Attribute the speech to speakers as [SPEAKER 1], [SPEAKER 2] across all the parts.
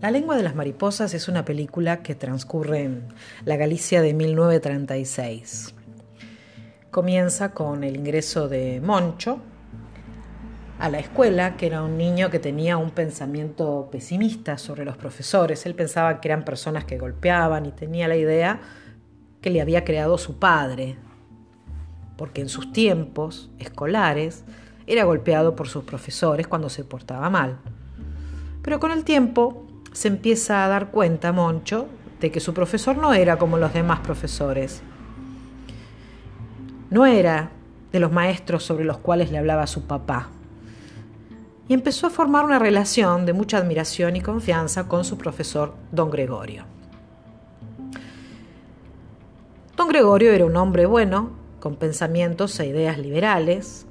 [SPEAKER 1] La lengua de las mariposas es una película que transcurre en la Galicia de 1936. Comienza con el ingreso de Moncho a la escuela, que era un niño que tenía un pensamiento pesimista sobre los profesores. Él pensaba que eran personas que golpeaban y tenía la idea que le había creado su padre, porque en sus tiempos escolares era golpeado por sus profesores cuando se portaba mal. Pero con el tiempo se empieza a dar cuenta Moncho de que su profesor no era como los demás profesores. No era de los maestros sobre los cuales le hablaba su papá. Y empezó a formar una relación de mucha admiración y confianza con su profesor, don Gregorio. Don Gregorio era un hombre bueno, con pensamientos e ideas liberales,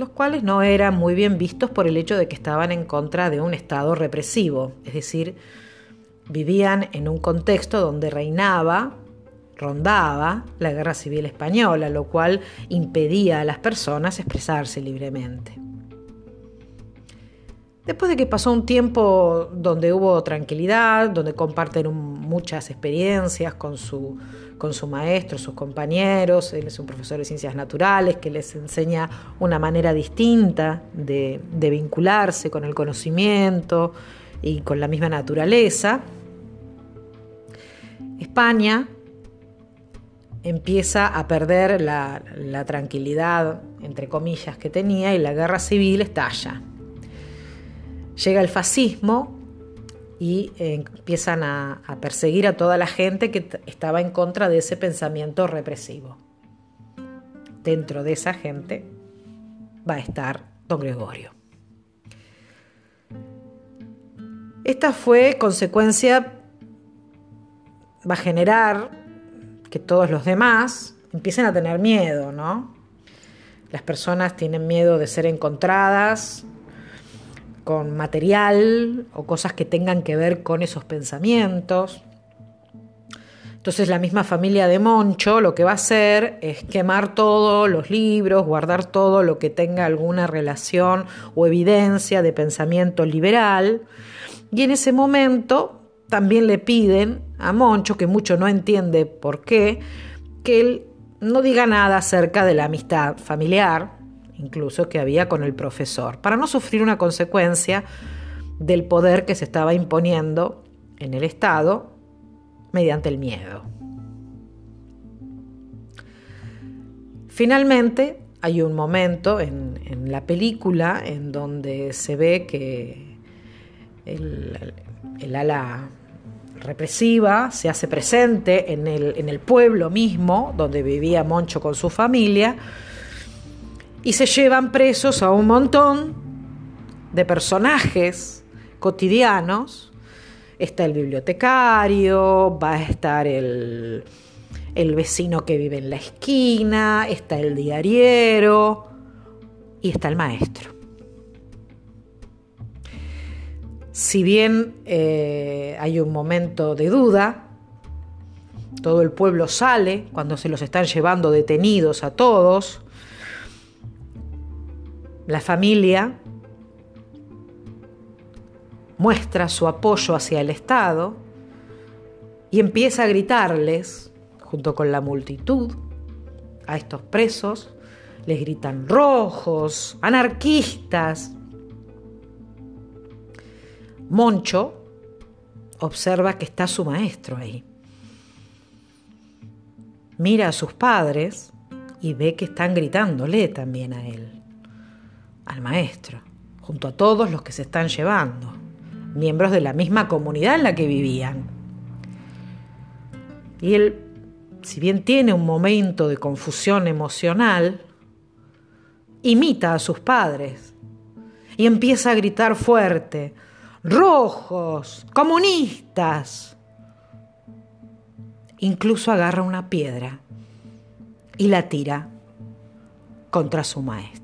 [SPEAKER 1] los cuales no eran muy bien vistos por el hecho de que estaban en contra de un Estado represivo, es decir, vivían en un contexto donde reinaba, rondaba la guerra civil española, lo cual impedía a las personas expresarse libremente. Después de que pasó un tiempo donde hubo tranquilidad, donde comparten muchas experiencias con su con su maestro, sus compañeros. Él es un profesor de ciencias naturales que les enseña una manera distinta de, vincularse con el conocimiento y con la misma naturaleza. España empieza a perder la, la, tranquilidad, entre comillas, que tenía y la guerra civil estalla. Llega el fascismo y eh, empiezan a, perseguir a toda la gente que estaba en contra de ese pensamiento represivo. Dentro de esa gente va a estar don Gregorio. Esta fue consecuencia, va a generar que todos los demás empiecen a tener miedo, ¿no? Las personas tienen miedo de ser encontradas, con material o cosas que tengan que ver con esos pensamientos. Entonces la misma familia de Moncho lo que va a hacer es quemar todos los libros, guardar todo lo que tenga alguna relación o evidencia de pensamiento liberal. Y en ese momento también le piden a Moncho, que mucho no entiende por qué, que él no diga nada acerca de la amistad familiar, incluso que había con el profesor, para no sufrir una consecuencia del poder que se estaba imponiendo en el Estado mediante el miedo. Finalmente, hay un momento en, la película en donde se ve que el, ala represiva se hace presente en el, pueblo mismo donde vivía Moncho con su familia, y se llevan presos a un montón de personajes cotidianos. Está el bibliotecario, va a estar el, el vecino que vive en la esquina, está el diariero y está el maestro. Si bien eh, hay un momento de duda, todo el pueblo sale cuando se los están llevando detenidos a todos, la familia muestra su apoyo hacia el Estado y empieza a gritarles, junto con la multitud, a estos presos, les gritan rojos, anarquistas. Moncho observa que está su maestro ahí. Mira a sus padres y ve que están gritándole también a él al maestro, junto a todos los que se están llevando, miembros de la misma comunidad en la que vivían. Y él, si bien tiene un momento de confusión emocional, imita a sus padres y empieza a gritar fuerte, rojos, comunistas. Incluso agarra una piedra y la tira contra su maestro.